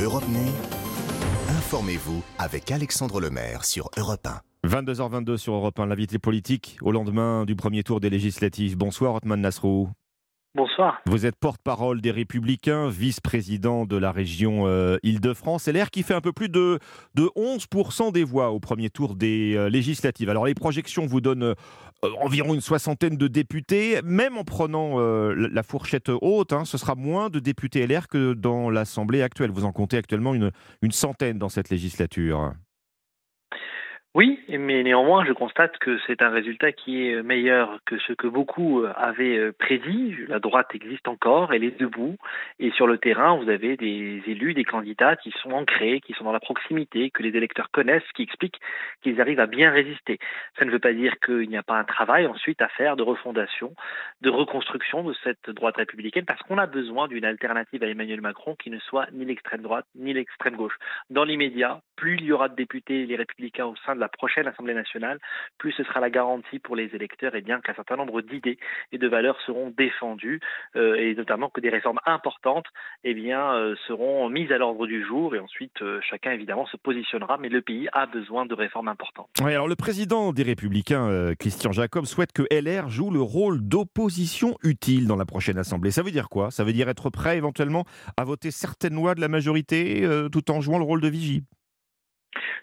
Europe Nuit, informez-vous avec Alexandre Lemaire sur Europe 1. 22h22 sur Europe 1, l'invité politique au lendemain du premier tour des législatives. Bonsoir Otman Nasrou. Bonsoir. Vous êtes porte-parole des Républicains, vice-président de la région euh, Île-de-France. LR qui fait un peu plus de, de 11% des voix au premier tour des euh, législatives. Alors les projections vous donnent euh, environ une soixantaine de députés. Même en prenant la fourchette haute, hein, ce sera moins de députés LR que dans l'Assemblée actuelle. Vous en comptez actuellement une, une centaine dans cette législature. Oui, mais néanmoins, je constate que c'est un résultat qui est meilleur que ce que beaucoup euh, avaient euh, prédit. La droite existe encore, elle est debout, et sur le terrain, vous avez des élus, des candidats qui sont ancrés, qui sont dans la proximité, que les électeurs connaissent, qui expliquent qu'ils arrivent à bien résister. Ça ne veut pas dire qu'il n'y a pas un travail ensuite à faire de refondation, de reconstruction de cette droite républicaine, parce qu'on a besoin d'une alternative à Emmanuel Macron qui ne soit ni l'extrême droite ni l'extrême gauche. Dans l'immédiat, plus il y aura de députés, les républicains au sein de la prochaine Assemblée nationale, plus ce sera la garantie pour les électeurs et bien qu'un certain nombre d'idées et de valeurs seront défendues euh, et notamment que des réformes importantes eh bien, euh, seront mises à l'ordre du jour et ensuite euh, chacun évidemment se positionnera, mais le pays a besoin de réformes importantes. Alors le président des Républicains, Christian Jacob, souhaite que LR joue le rôle d'opposition utile dans la prochaine Assemblée. Ça veut dire quoi? Ça veut dire être prêt éventuellement à voter certaines lois de la majorité tout en jouant le rôle de vigie?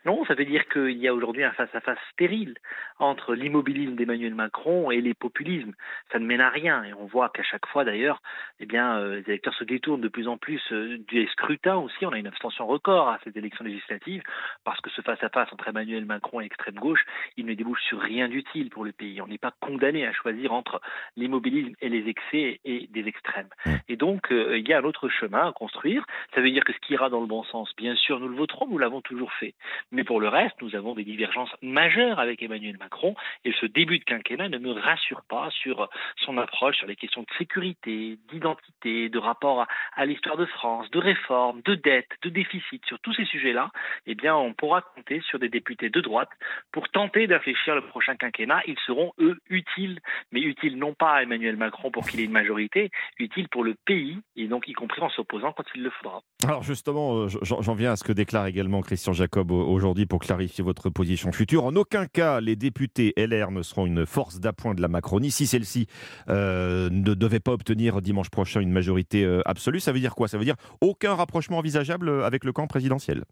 Non, ça veut dire qu'il y a aujourd'hui un face-à-face stérile entre l'immobilisme d'Emmanuel Macron et les populismes. Ça ne mène à rien. Et on voit qu'à chaque fois, d'ailleurs, eh bien, euh, les électeurs se détournent de plus en plus euh, du scrutin aussi. On a une abstention record à cette élection législative parce que ce face-à-face entre Emmanuel Macron et l'extrême gauche, il ne débouche sur rien d'utile pour le pays. On n'est pas condamné à choisir entre l'immobilisme et les excès et des extrêmes. Et donc, euh, il y a un autre chemin à construire. Ça veut dire que ce qui ira dans le bon sens, bien sûr, nous le voterons, nous l'avons toujours fait. Mais pour le reste, nous avons des divergences majeures avec Emmanuel Macron et ce début de quinquennat ne me rassure pas sur son approche sur les questions de sécurité, d'identité, de rapport à, l'histoire de France, de réforme, de dette, de déficit. Sur tous ces sujets-là, eh bien, on pourra compter sur des députés de droite pour tenter d'infléchir le prochain quinquennat. Ils seront, eux, utiles, mais utiles non pas à Emmanuel Macron pour qu'il ait une majorité, utiles pour le pays, et donc y compris en s'opposant quand il le faudra. Alors justement, euh, j'en viens à ce que déclare également Christian Jacob aujourd'hui pour clarifier votre position future. En aucun cas, les députés LR ne seront une force d'appoint de la Macronie si celle-ci euh, ne devait pas obtenir dimanche prochain une majorité euh, absolue. Ça veut dire quoi? Ça veut dire aucun rapprochement envisageable avec le camp présidentiel?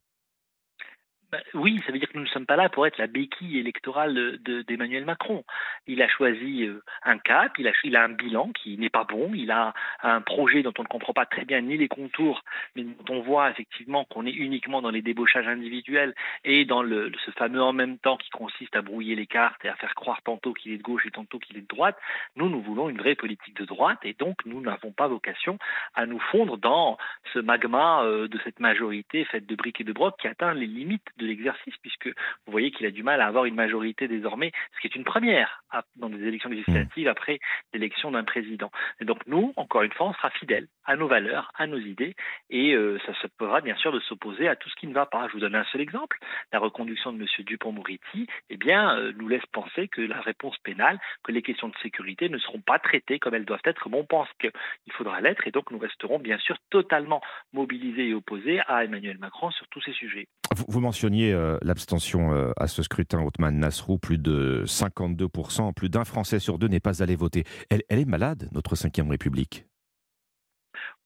Bah, oui, ça veut dire que nous ne sommes pas là pour être la béquille électorale d'Emmanuel Macron. Il a choisi euh, un cap, il a, il a un bilan qui n'est pas bon, il a un projet dont on ne comprend pas très bien ni les contours, mais dont on voit effectivement qu'on est uniquement dans les débauchages individuels et dans le, ce fameux en même temps qui consiste à brouiller les cartes et à faire croire tantôt qu'il est de gauche et tantôt qu'il est de droite. Nous, nous voulons une vraie politique de droite et donc nous n'avons pas vocation à nous fondre dans ce magma euh, de cette majorité faite de briques et de brocs qui atteint les limites de l'exercice, puisque vous voyez qu'il a du mal à avoir une majorité désormais, ce qui est une première dans des élections législatives mmh. après l'élection d'un président. Et donc nous, encore une fois, on sera fidèles à nos valeurs, à nos idées, et euh, ça se pourra bien sûr de s'opposer à tout ce qui ne va pas. Je vous donne un seul exemple. La reconduction de M. Dupont-Moretti, eh bien, euh, nous laisse penser que la réponse pénale, que les questions de sécurité ne seront pas traitées comme elles doivent être, comme on pense qu'il faudra l'être, et donc nous resterons bien sûr totalement mobilisés et opposés à Emmanuel Macron sur tous ces sujets. Vous, euh, l'abstention euh, à ce scrutin, Othman Nasrou, plus de 52%, plus d'un Français sur deux n'est pas allé voter. Elle, elle est malade, notre Ve République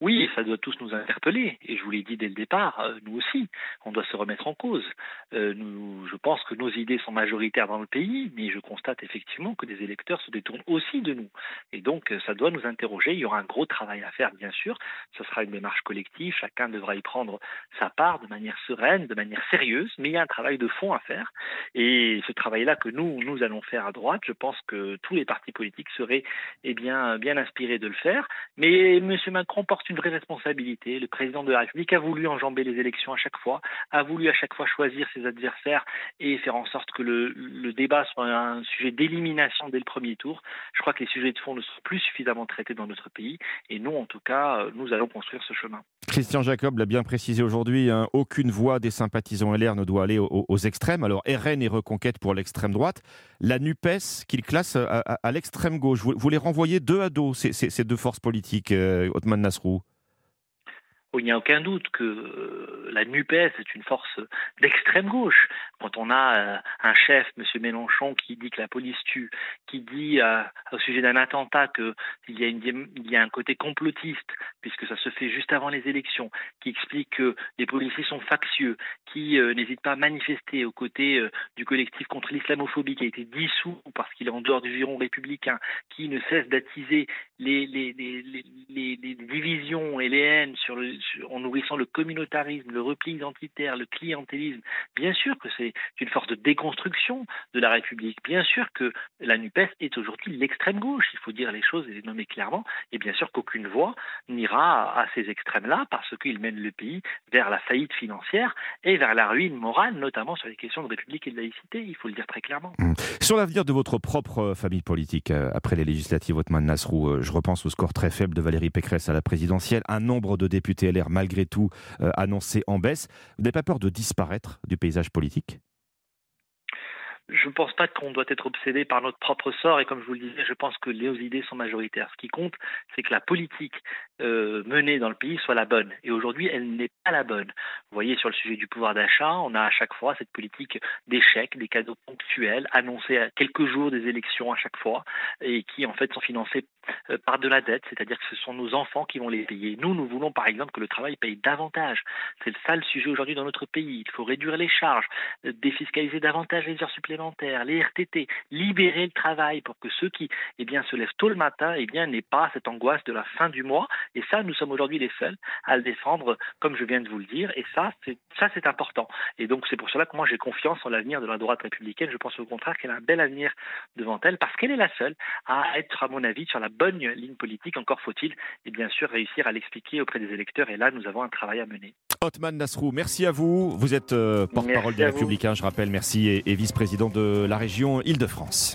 oui, ça doit tous nous interpeller, et je vous l'ai dit dès le départ, euh, nous aussi, on doit se remettre en cause. Euh, nous, je pense que nos idées sont majoritaires dans le pays, mais je constate effectivement que des électeurs se détournent aussi de nous. Et donc, euh, ça doit nous interroger. Il y aura un gros travail à faire, bien sûr. Ce sera une démarche collective, chacun devra y prendre sa part de manière sereine, de manière sérieuse, mais il y a un travail de fond à faire. Et ce travail-là que nous, nous allons faire à droite, je pense que tous les partis politiques seraient eh bien, bien inspirés de le faire. Mais M. Macron porte une vraie responsabilité. Le président de la République a voulu enjamber les élections à chaque fois, a voulu à chaque fois choisir ses adversaires et faire en sorte que le, le débat soit un sujet d'élimination dès le premier tour. Je crois que les sujets de fond ne sont plus suffisamment traités dans notre pays et nous, en tout cas, euh, nous allons construire ce chemin. Christian Jacob l'a bien précisé aujourd'hui, hein, aucune voix des sympathisants LR ne doit aller aux, extrêmes. Alors RN et Reconquête pour l'extrême droite, la NUPES qu'il classe à, l'extrême gauche. Vous, les renvoyez deux à dos, ces, deux forces politiques, euh, Othman Nasrou il n'y a aucun doute que la NUPES est une force d'extrême gauche. Quand on a un chef, M. Mélenchon, qui dit que la police tue, qui dit au sujet d'un attentat qu'il y, a un côté complotiste, puisque ça se fait juste avant les élections, qui explique que les policiers sont factieux, qui n'hésitent pas à manifester aux côtés du collectif contre l'islamophobie qui a été dissous parce qu'il est en dehors du giron républicain, qui ne cesse d'attiser les, les, divisions et les haines sur en nourrissant le communautarisme, le repli identitaire, le clientélisme. Bien sûr que c'est une force de déconstruction de la République. Bien sûr que la NUPES est aujourd'hui l'extrême gauche. Il faut dire les choses et les nommer clairement. Et bien sûr qu'aucune voix n'ira à ces extrêmes-là parce qu'ils mènent le pays vers la faillite financière et vers la ruine morale, notamment sur les questions de République et de laïcité. Il faut le dire très clairement. Mmh. Sur l'avenir de votre propre famille politique, euh, après les législatives, Otman Nasrou, euh, je repense au score très faible de Valérie Pécresse à la présidentielle, un nombre de députés LR malgré tout euh, annoncé en baisse. Vous n'avez pas peur de disparaître du paysage politique? Je ne pense pas qu'on doit être obsédé par notre propre sort et comme je vous le disais, je pense que les idées sont majoritaires. Ce qui compte, c'est que la politique euh, menée dans le pays soit la bonne. Et aujourd'hui, elle n'est pas la bonne. Vous voyez, sur le sujet du pouvoir d'achat, on a à chaque fois cette politique d'échecs, des cadeaux ponctuels, annoncés à quelques jours des élections à chaque fois, et qui en fait sont financés euh, par de la dette, c'est-à-dire que ce sont nos enfants qui vont les payer. Nous, nous voulons par exemple que le travail paye davantage. C'est le sale sujet aujourd'hui dans notre pays. Il faut réduire les charges, euh, défiscaliser davantage les heures supplémentaires, les RTT, libérer le travail pour que ceux qui eh bien, se lèvent tôt le matin eh bien, n'aient pas cette angoisse de la fin du mois. Et ça, nous sommes aujourd'hui les seuls à le défendre, comme je viens de vous le dire. Et ça, c'est, ça, c'est important. Et donc, c'est pour cela que moi, j'ai confiance en l'avenir de la droite républicaine. Je pense au contraire qu'elle a un bel avenir devant elle parce qu'elle est la seule à être, à mon avis, sur la bonne ligne politique. Encore faut-il, et bien sûr, réussir à l'expliquer auprès des électeurs. Et là, nous avons un travail à mener. Otman Nasrou, merci à vous. Vous êtes euh, porte-parole des Républicains, je rappelle, merci, et, et vice-président de la région Île-de-France.